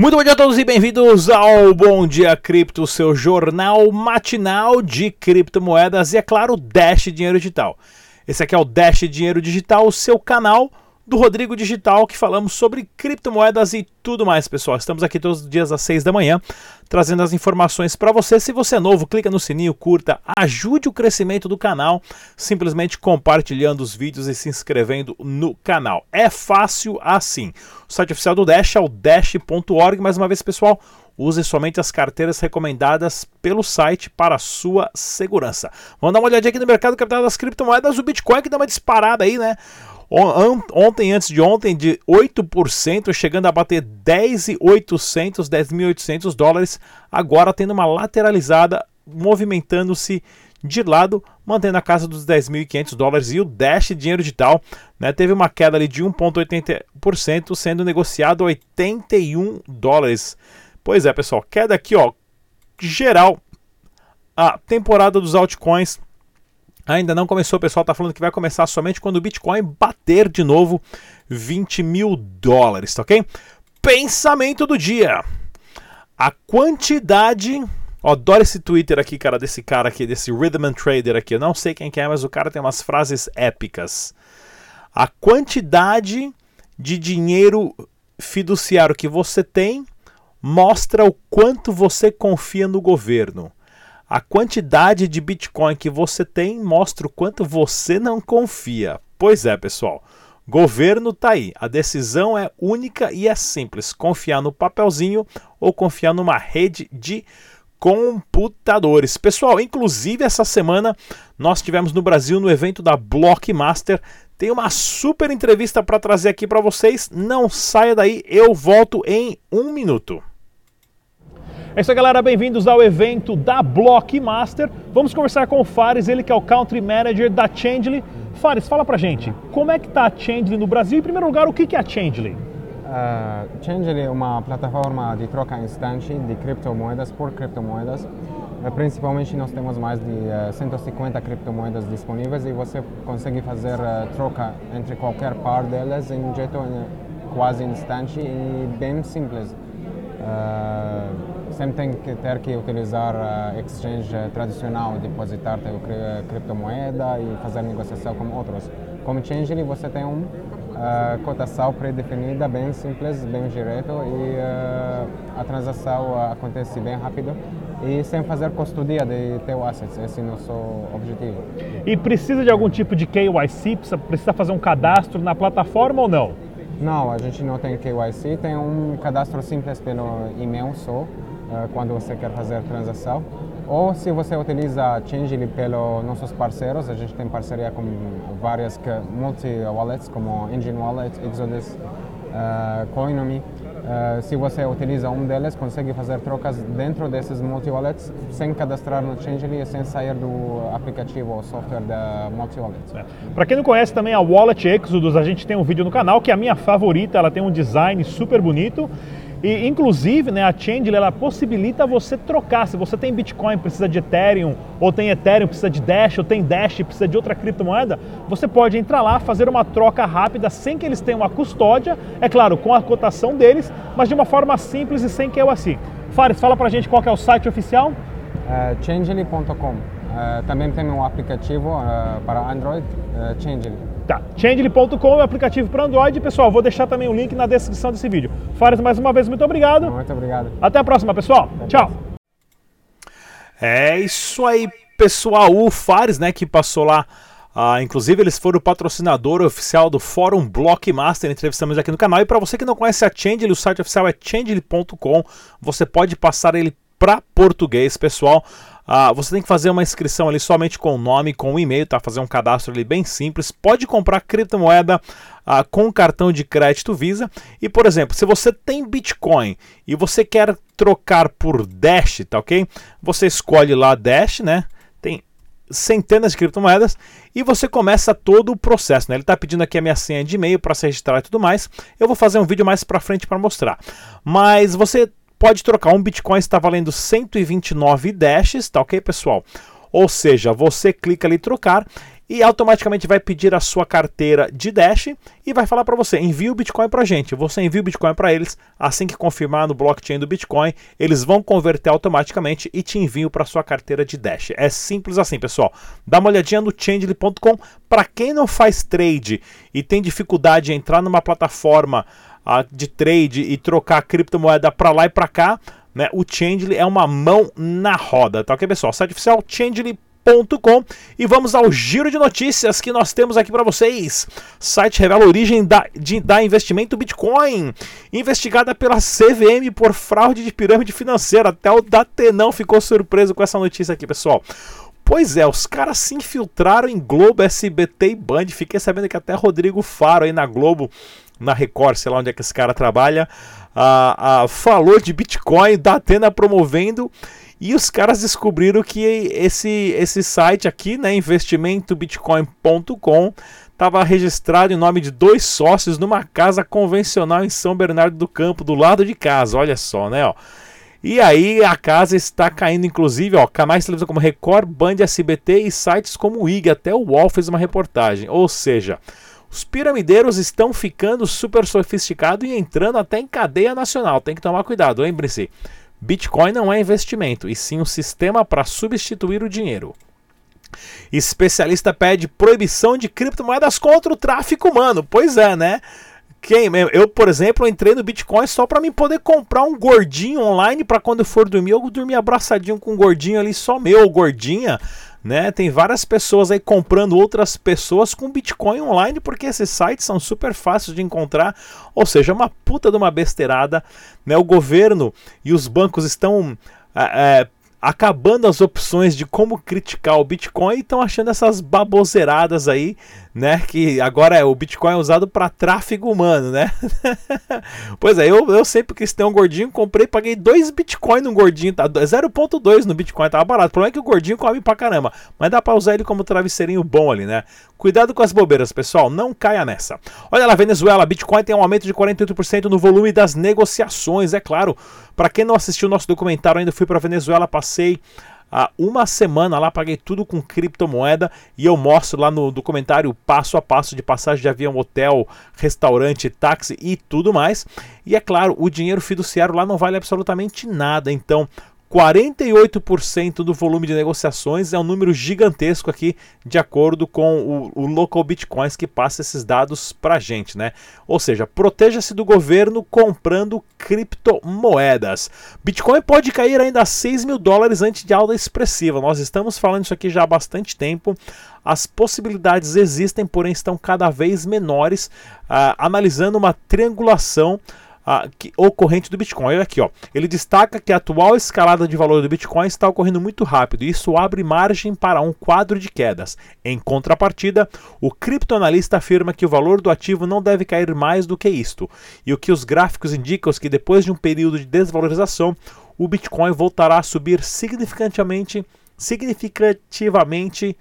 Muito bom dia a todos e bem-vindos ao Bom Dia Cripto, seu jornal matinal de criptomoedas e, é claro, Dash Dinheiro Digital. Esse aqui é o Dash Dinheiro Digital, seu canal do Rodrigo Digital, que falamos sobre criptomoedas e tudo mais, pessoal. Estamos aqui todos os dias às 6 da manhã, trazendo as informações para você. Se você é novo, clica no sininho, curta, ajude o crescimento do canal, simplesmente compartilhando os vídeos e se inscrevendo no canal. É fácil assim. O site oficial do Dash é o dash.org. Mais uma vez, pessoal, use somente as carteiras recomendadas pelo site para sua segurança. Vamos dar uma olhadinha aqui no mercado capital das criptomoedas. O Bitcoin que dá uma disparada aí, né? Ontem, antes de ontem, de 8%, chegando a bater 10.800, 10.800 dólares. Agora tendo uma lateralizada, movimentando-se de lado, mantendo a casa dos 10.500 dólares. E o Dash Dinheiro Digital né, teve uma queda ali de 1,80%, sendo negociado a 81 dólares. Pois é, pessoal, queda aqui, ó, geral. A temporada dos altcoins Ainda não começou, o pessoal está falando que vai começar somente quando o Bitcoin bater de novo 20 mil dólares, tá ok? Pensamento do dia. A quantidade. Ó, adoro esse Twitter aqui, cara, desse cara aqui, desse Rhythm Trader aqui. Eu não sei quem que é, mas o cara tem umas frases épicas. A quantidade de dinheiro fiduciário que você tem mostra o quanto você confia no governo. A quantidade de Bitcoin que você tem mostra o quanto você não confia. Pois é, pessoal. Governo tá aí. A decisão é única e é simples: confiar no papelzinho ou confiar numa rede de computadores. Pessoal, inclusive essa semana nós tivemos no Brasil no evento da Blockmaster. Tem uma super entrevista para trazer aqui para vocês. Não saia daí, eu volto em um minuto. É isso aí, galera. Bem-vindos ao evento da Blockmaster. Vamos conversar com o Fares, ele que é o Country Manager da Changely. Fares, fala pra gente, como é que tá a Changely no Brasil? Em primeiro lugar, o que é a Changely? Uh, Changely é uma plataforma de troca instante de criptomoedas por criptomoedas. Uh, principalmente nós temos mais de uh, 150 criptomoedas disponíveis e você consegue fazer uh, troca entre qualquer par delas em um jeito quase instante e bem simples. Sempre tem que ter que utilizar a exchange tradicional, depositar teu criptomoeda e fazer negociação com outros. Como Changely você tem uma uh, cotação pré-definida, bem simples, bem direto e uh, a transação acontece bem rápido e sem fazer custodia de teu assets, esse é o nosso objetivo. E precisa de algum tipo de KYC? Precisa, precisa fazer um cadastro na plataforma ou não? Não, a gente não tem KYC, tem um cadastro simples pelo e-mail só. Eh, quando você quer fazer transação. Ou se você utiliza Changely pelos nossos parceiros, a gente tem parceria com várias multi-wallets como Engine Wallet, Exodus, uh, Coinomi. Uh, se você utiliza um deles, consegue fazer trocas dentro desses multi-wallets sem cadastrar no Changely e sem sair do aplicativo ou software da multi-wallet. É. Para quem não conhece também a Wallet Exodus, a gente tem um vídeo no canal que é a minha favorita, ela tem um design super bonito e, inclusive, né, a Change ela possibilita você trocar. Se você tem Bitcoin, precisa de Ethereum, ou tem Ethereum, precisa de Dash, ou tem Dash, precisa de outra criptomoeda, você pode entrar lá, fazer uma troca rápida sem que eles tenham uma custódia, é claro, com a cotação deles, mas de uma forma simples e sem que eu assim. Fares, fala pra gente qual é o site oficial. Uh, Changely.com. Uh, também tem um aplicativo uh, para Android, uh, Changely. Tá, Changely.com é o aplicativo para Android. Pessoal, vou deixar também o link na descrição desse vídeo. Fares, mais uma vez, muito obrigado. Muito obrigado. Até a próxima, pessoal. Até Tchau. É isso aí, pessoal. O Fares, né, que passou lá. Ah, inclusive, eles foram o patrocinador oficial do Fórum Blockmaster. Entrevistamos aqui no canal. E para você que não conhece a Changely, o site oficial é changely.com. Você pode passar ele para português, pessoal. Ah, você tem que fazer uma inscrição ali somente com o nome, com o e-mail, tá? Fazer um cadastro ali bem simples. Pode comprar criptomoeda ah, com cartão de crédito Visa. E, por exemplo, se você tem Bitcoin e você quer trocar por Dash, tá ok? Você escolhe lá Dash, né? Tem centenas de criptomoedas e você começa todo o processo. Né? Ele está pedindo aqui a minha senha de e-mail para se registrar e tudo mais. Eu vou fazer um vídeo mais para frente para mostrar. Mas você pode trocar. Um Bitcoin está valendo 129 Dashes, tá ok, pessoal? Ou seja, você clica ali trocar e automaticamente vai pedir a sua carteira de Dash e vai falar para você: envie o Bitcoin para a gente. Você envia o Bitcoin para eles, assim que confirmar no blockchain do Bitcoin, eles vão converter automaticamente e te enviam para sua carteira de Dash. É simples assim, pessoal. Dá uma olhadinha no Change.com. Para quem não faz trade e tem dificuldade em entrar numa plataforma de trade e trocar criptomoeda para lá e para cá, né, o Changely é uma mão na roda, tá ok, pessoal? Site oficial Changely e vamos ao giro de notícias que nós temos aqui para vocês. Site revela a origem da, de, da investimento Bitcoin, investigada pela CVM por fraude de pirâmide financeira. Até o Datenão ficou surpreso com essa notícia aqui, pessoal. Pois é, os caras se infiltraram em Globo, SBT e Band. Fiquei sabendo que até Rodrigo Faro aí na Globo, na Record, sei lá onde é que esse cara trabalha, ah, falou de Bitcoin, da Atena promovendo e os caras descobriram que esse, esse site aqui, né, investimentobitcoin.com, estava registrado em nome de dois sócios numa casa convencional em São Bernardo do Campo, do lado de casa. Olha só, né? Ó. E aí a casa está caindo, inclusive, ó, canais de televisão como Record, Band, SBT e sites como o IG. Até o UOL fez uma reportagem. Ou seja, os piramideiros estão ficando super sofisticados e entrando até em cadeia nacional. Tem que tomar cuidado, lembre-se. Bitcoin não é investimento, e sim um sistema para substituir o dinheiro. Especialista pede proibição de criptomoedas contra o tráfico humano. Pois é, né? Quem, eu, por exemplo, entrei no Bitcoin só para mim poder comprar um gordinho online para quando eu for dormir, eu dormir abraçadinho com um gordinho ali só meu, gordinha, né? Tem várias pessoas aí comprando outras pessoas com Bitcoin online porque esses sites são super fáceis de encontrar, ou seja, uma puta de uma besteirada, né? O governo e os bancos estão é, acabando as opções de como criticar o Bitcoin e estão achando essas baboseiradas aí, né? Que agora é o Bitcoin é usado para tráfego humano, né? pois é, eu, eu sempre quis ter um gordinho, comprei, paguei 2 Bitcoin no gordinho, tá? 0.2 no Bitcoin, tava barato. O problema é que o gordinho come pra caramba, mas dá para usar ele como travesseirinho bom ali, né? Cuidado com as bobeiras, pessoal, não caia nessa. Olha lá, Venezuela, Bitcoin tem um aumento de 48% no volume das negociações, é claro. Para quem não assistiu o nosso documentário ainda, fui para Venezuela, passei há uma semana lá, paguei tudo com criptomoeda e eu mostro lá no documentário passo a passo de passagem de avião, hotel, restaurante, táxi e tudo mais. E é claro, o dinheiro fiduciário lá não vale absolutamente nada, então 48% do volume de negociações é um número gigantesco aqui, de acordo com o, o Local Bitcoins que passa esses dados para gente, né? Ou seja, proteja-se do governo comprando criptomoedas. Bitcoin pode cair ainda a 6 mil dólares antes de alta expressiva. Nós estamos falando isso aqui já há bastante tempo. As possibilidades existem, porém estão cada vez menores, uh, analisando uma triangulação ocorrente do Bitcoin. Olha aqui, ó. ele destaca que a atual escalada de valor do Bitcoin está ocorrendo muito rápido e isso abre margem para um quadro de quedas. Em contrapartida, o criptoanalista afirma que o valor do ativo não deve cair mais do que isto, e o que os gráficos indicam é que depois de um período de desvalorização, o Bitcoin voltará a subir significativamente, significativamente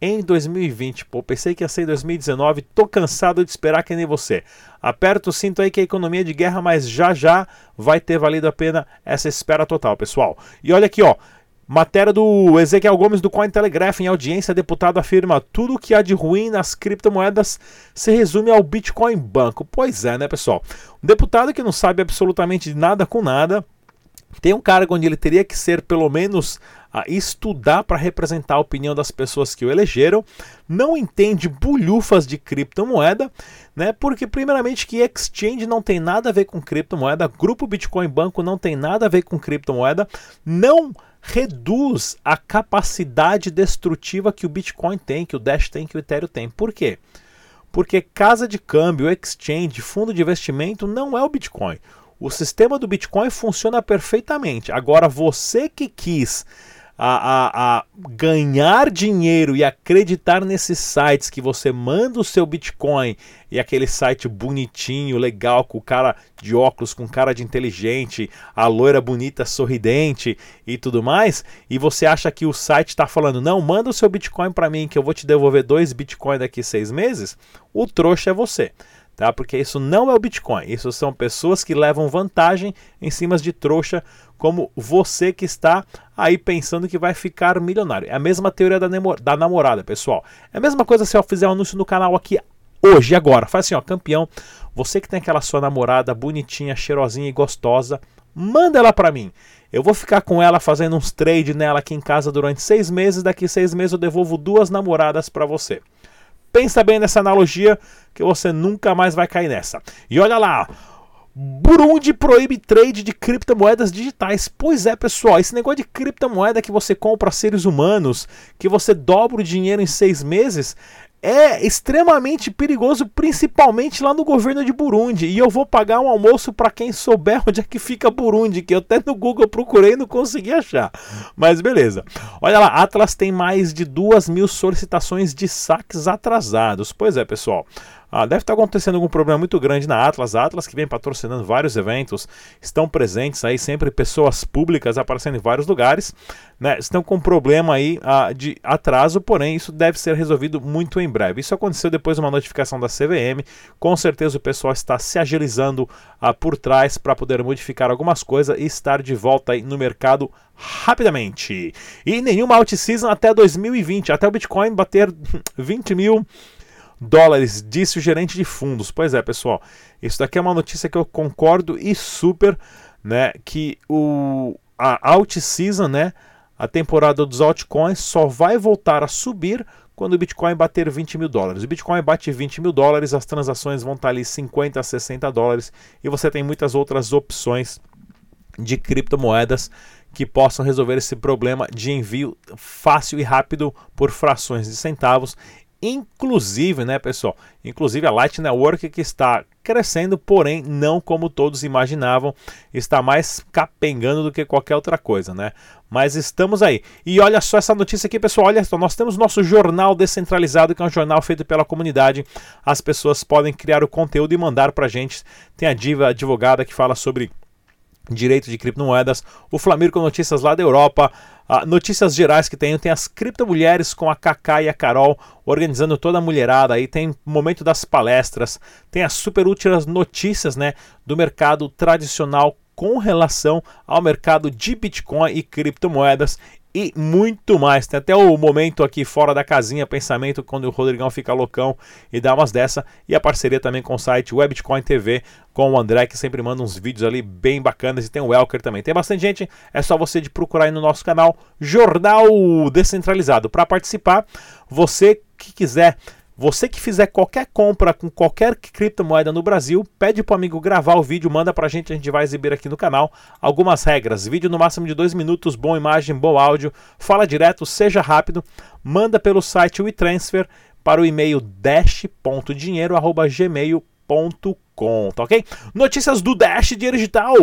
em 2020. Pô, pensei que ia ser em 2019, tô cansado de esperar que nem você. Aperta o cinto aí que a economia de guerra, mas já já vai ter valido a pena essa espera total, pessoal. E olha aqui, ó. Matéria do Ezequiel Gomes do Cointelegraph em audiência, deputado afirma tudo o que há de ruim nas criptomoedas se resume ao Bitcoin Banco. Pois é, né, pessoal? Um deputado que não sabe absolutamente nada com nada, tem um cargo onde ele teria que ser pelo menos a estudar para representar a opinião das pessoas que o elegeram, não entende bulhufas de criptomoeda, né? Porque primeiramente que exchange não tem nada a ver com criptomoeda, grupo Bitcoin Banco não tem nada a ver com criptomoeda, não reduz a capacidade destrutiva que o Bitcoin tem, que o Dash tem, que o Ethereum tem. Por quê? Porque casa de câmbio, exchange, fundo de investimento não é o Bitcoin. O sistema do Bitcoin funciona perfeitamente. Agora, você que quis a, a, a, ganhar dinheiro e acreditar nesses sites que você manda o seu Bitcoin e aquele site bonitinho, legal, com o cara de óculos, com cara de inteligente, a loira bonita, sorridente e tudo mais, e você acha que o site está falando, não, manda o seu Bitcoin para mim que eu vou te devolver dois Bitcoin daqui seis meses, o trouxa é você. Tá? Porque isso não é o Bitcoin, isso são pessoas que levam vantagem em cima de trouxa, como você que está aí pensando que vai ficar milionário. É a mesma teoria da, da namorada, pessoal. É a mesma coisa se eu fizer um anúncio no canal aqui hoje, agora. Faz assim, ó, campeão, você que tem aquela sua namorada bonitinha, cheirosinha e gostosa, manda ela para mim. Eu vou ficar com ela fazendo uns trade nela aqui em casa durante seis meses. Daqui seis meses eu devolvo duas namoradas para você. Pensa bem nessa analogia que você nunca mais vai cair nessa. E olha lá, Burundi proíbe trade de criptomoedas digitais. Pois é, pessoal, esse negócio de criptomoeda que você compra seres humanos, que você dobra o dinheiro em seis meses, é extremamente perigoso, principalmente lá no governo de Burundi. E eu vou pagar um almoço para quem souber onde é que fica Burundi, que eu até no Google procurei e não consegui achar. Mas beleza. Olha lá, Atlas tem mais de duas mil solicitações de saques atrasados. Pois é, pessoal. Ah, deve estar acontecendo algum problema muito grande na Atlas. A Atlas, que vem patrocinando vários eventos, estão presentes aí, sempre pessoas públicas aparecendo em vários lugares. Né? Estão com problema aí ah, de atraso, porém isso deve ser resolvido muito em breve. Isso aconteceu depois de uma notificação da CVM. Com certeza o pessoal está se agilizando ah, por trás para poder modificar algumas coisas e estar de volta aí no mercado rapidamente. E nenhuma out-season até 2020, até o Bitcoin bater 20 mil dólares, disse o gerente de fundos. Pois é, pessoal, isso daqui é uma notícia que eu concordo e super, né, que o a alt season, né, a temporada dos altcoins só vai voltar a subir quando o Bitcoin bater 20 mil dólares. O Bitcoin bate 20 mil dólares, as transações vão estar ali 50 a 60 dólares e você tem muitas outras opções de criptomoedas que possam resolver esse problema de envio fácil e rápido por frações de centavos Inclusive, né, pessoal? Inclusive a Light Network que está crescendo, porém não como todos imaginavam, está mais capengando do que qualquer outra coisa, né? Mas estamos aí. E olha só essa notícia aqui, pessoal. Olha só, nós temos nosso jornal descentralizado, que é um jornal feito pela comunidade. As pessoas podem criar o conteúdo e mandar para a gente. Tem a diva advogada que fala sobre direito de criptomoedas, o Flamengo com notícias lá da Europa, ah, notícias gerais que tem, tem as criptomulheres com a Kaká e a Carol organizando toda a mulherada aí, tem momento das palestras, tem as super úteis notícias, né, do mercado tradicional com relação ao mercado de Bitcoin e criptomoedas e muito mais. Tem até o momento aqui fora da casinha, pensamento, quando o Rodrigão fica loucão e dá umas dessa. E a parceria também com o site Webcoin TV, com o André, que sempre manda uns vídeos ali bem bacanas. E tem o Welker também. Tem bastante gente, é só você de procurar aí no nosso canal Jornal Descentralizado. Para participar, você que quiser você que fizer qualquer compra com qualquer criptomoeda no Brasil, pede para o amigo gravar o vídeo, manda para a gente, a gente vai exibir aqui no canal. Algumas regras: vídeo no máximo de dois minutos, boa imagem, bom áudio, fala direto, seja rápido, manda pelo site WeTransfer para o e-mail dash.dinheiro.gmail.com, tá ok? Notícias do Dash Dinheiro Digital.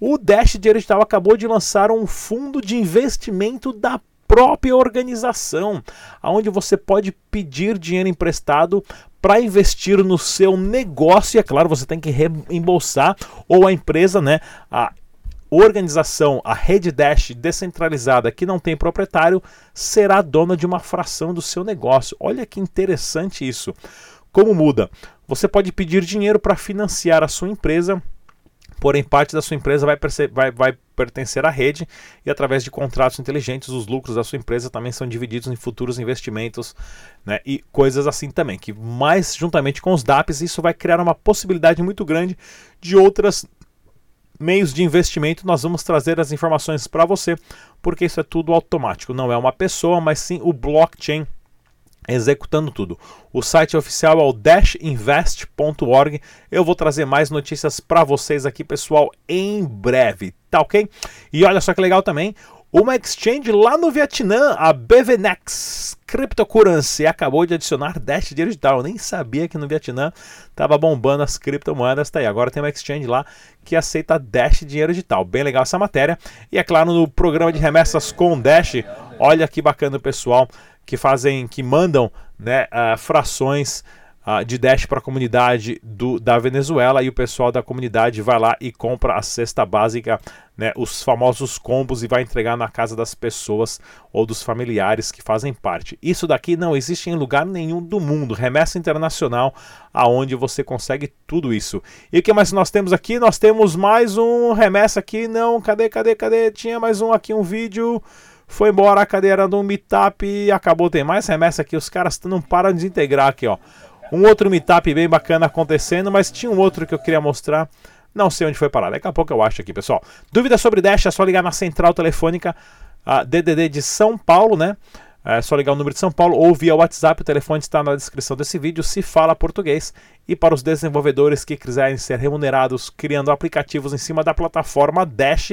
O Dash Dinheiro Digital acabou de lançar um fundo de investimento da própria organização, onde você pode pedir dinheiro emprestado para investir no seu negócio. E é claro, você tem que reembolsar, ou a empresa, né? A organização, a rede Dash descentralizada que não tem proprietário, será dona de uma fração do seu negócio. Olha que interessante isso. Como muda? Você pode pedir dinheiro para financiar a sua empresa porém parte da sua empresa vai, vai, vai, pertencer à rede e através de contratos inteligentes os lucros da sua empresa também são divididos em futuros investimentos né, e coisas assim também, que mais juntamente com os DAPs isso vai criar uma possibilidade muito grande de outras meios de investimento, nós vamos trazer as informações para você, porque isso é tudo automático, não é uma pessoa, mas sim o blockchain executando tudo. O site oficial é o dashinvest.org. Eu vou trazer mais notícias para vocês aqui, pessoal, em breve, tá ok? E olha só que legal também, uma exchange lá no Vietnã, a BVNex Cryptocurrency, acabou de adicionar Dash digital. Eu nem sabia que no Vietnã estava bombando as criptomoedas. Tá aí, agora tem uma exchange lá que aceita Dash dinheiro digital. Bem legal essa matéria. E é claro, no programa de remessas com Dash, olha que bacana pessoal que fazem, que mandam né, uh, frações uh, de Dash para a comunidade do, da Venezuela e o pessoal da comunidade vai lá e compra a cesta básica, né, os famosos combos e vai entregar na casa das pessoas ou dos familiares que fazem parte. Isso daqui não existe em lugar nenhum do mundo, remessa internacional aonde você consegue tudo isso. E o que mais nós temos aqui? Nós temos mais um remessa aqui, não, cadê, cadê, cadê? Tinha mais um aqui, um vídeo foi embora a cadeira do meetup e acabou. Tem mais remessa aqui, os caras não param de desintegrar aqui, ó. Um outro meetup bem bacana acontecendo, mas tinha um outro que eu queria mostrar. Não sei onde foi parar. Daqui a pouco eu acho aqui, pessoal. Dúvida sobre Dash é só ligar na central telefônica a DDD de São Paulo, né? É só ligar o número de São Paulo ou via WhatsApp. O telefone está na descrição desse vídeo. Se fala português. E para os desenvolvedores que quiserem ser remunerados criando aplicativos em cima da plataforma Dash,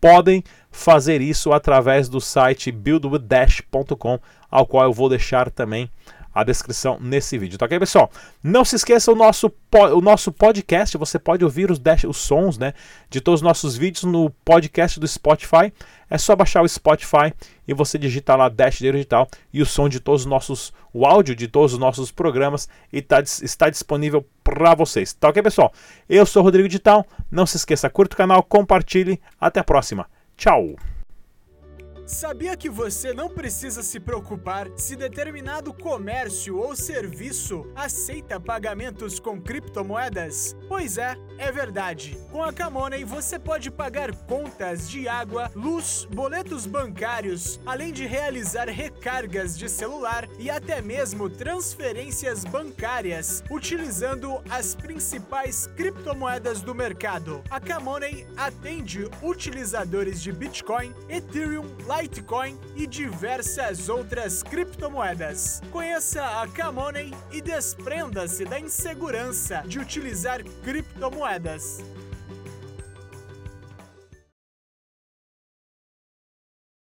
podem fazer isso através do site buildwithdash.com, ao qual eu vou deixar também a descrição nesse vídeo, tá ok, pessoal? Não se esqueça o nosso, o nosso podcast, você pode ouvir os, dash, os sons né, de todos os nossos vídeos no podcast do Spotify. É só baixar o Spotify e você digitar lá Dash Digital e o som de todos os nossos, o áudio de todos os nossos programas e tá, está disponível para vocês. Tá ok, pessoal? Eu sou Rodrigo Digital. Não se esqueça, curta o canal, compartilhe. Até a próxima. Tchau! Sabia que você não precisa se preocupar se determinado comércio ou serviço aceita pagamentos com criptomoedas? Pois é, é verdade. Com a Camoney você pode pagar contas de água, luz, boletos bancários, além de realizar recargas de celular e até mesmo transferências bancárias, utilizando as principais criptomoedas do mercado. A Camoney atende utilizadores de Bitcoin, Ethereum, Litecoin e diversas outras criptomoedas. Conheça a Camoney e desprenda-se da insegurança de utilizar criptomoedas.